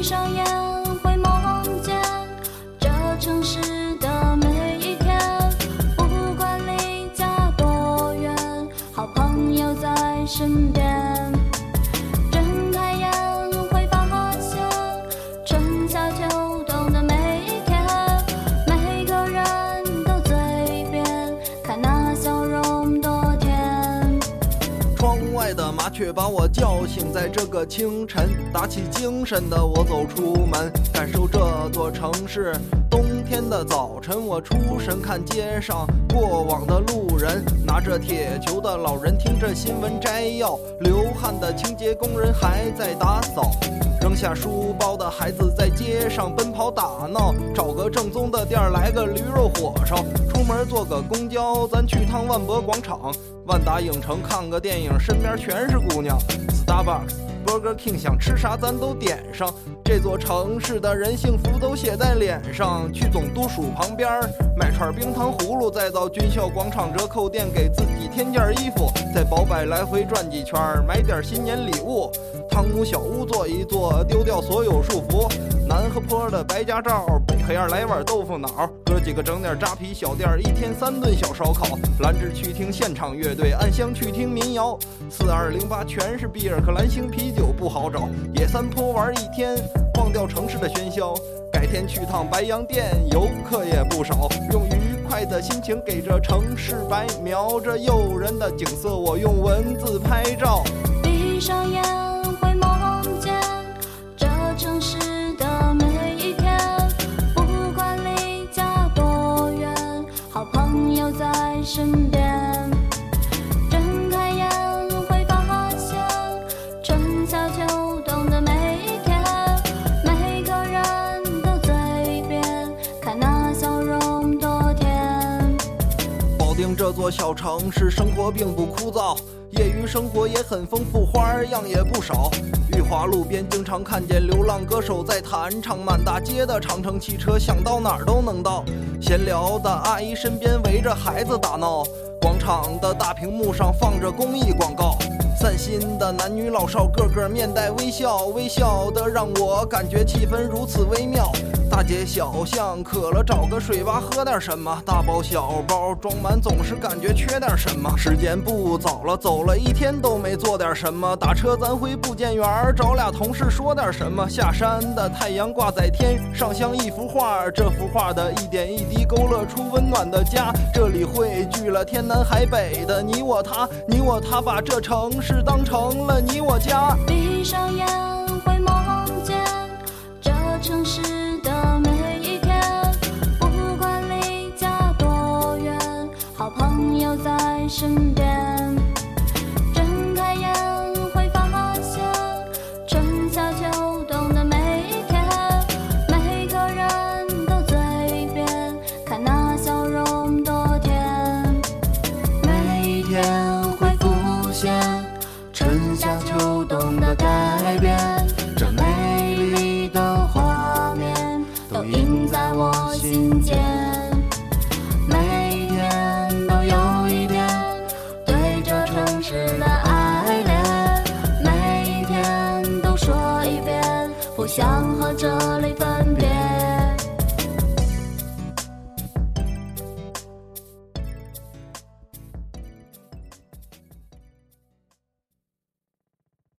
闭上眼会梦见这城市的每一天，不管离家多远，好朋友在身边。却把我叫醒，在这个清晨，打起精神的我走出门，感受这座城市。冬天的早晨，我出神看街上过往的路人，拿着铁球的老人听着新闻摘要，流汗的清洁工人还在打扫。扔下书包的孩子在街上奔跑打闹，找个正宗的店儿来个驴肉火烧。出门坐个公交，咱去趟万博广场、万达影城看个电影，身边全是姑娘。Starbucks、Burger King 想吃啥咱都点上。这座城市的人幸福都写在脸上。去总督署旁边买串冰糖葫芦，再到军校广场折扣店给自己添件衣服，在宝百来回转几圈，买点新年礼物。汤姆小屋坐一坐，丢掉所有束缚。南河坡的白家照，北河沿来碗豆腐脑，哥几个整点扎啤小店，一天三顿小烧烤。兰芝去听现场乐队，暗香去听民谣。四二零八全是比尔克蓝星啤酒不好找，野三坡玩一天，忘掉城市的喧嚣。改天去趟白洋淀，游客也不少。用愉快的心情给这城市白描着诱人的景色，我用文字拍照。闭上眼身边。这座小城市，生活并不枯燥，业余生活也很丰富，花样也不少。裕华路边经常看见流浪歌手在弹唱，满大街的长城汽车，想到哪儿都能到。闲聊的阿姨身边围着孩子打闹，广场的大屏幕上放着公益广告。散心的男女老少，个个面带微笑，微笑的让我感觉气氛如此微妙。大街小巷渴了找个水吧，喝点什么？大包小包装满，总是感觉缺点什么。时间不早了，走了一天都没做点什么。打车咱回部建园，找俩同事说点什么。下山的太阳挂在天上，像一幅画。这幅画的一点一滴勾勒出温暖的家。这里汇聚了天南海北的你我他，你我他把这城市当成了你我家。闭上眼春夏秋冬的改变，这美丽的画面都印在我心间。每一天都有一遍对这城市的爱恋，每一天都说一遍不想和这里分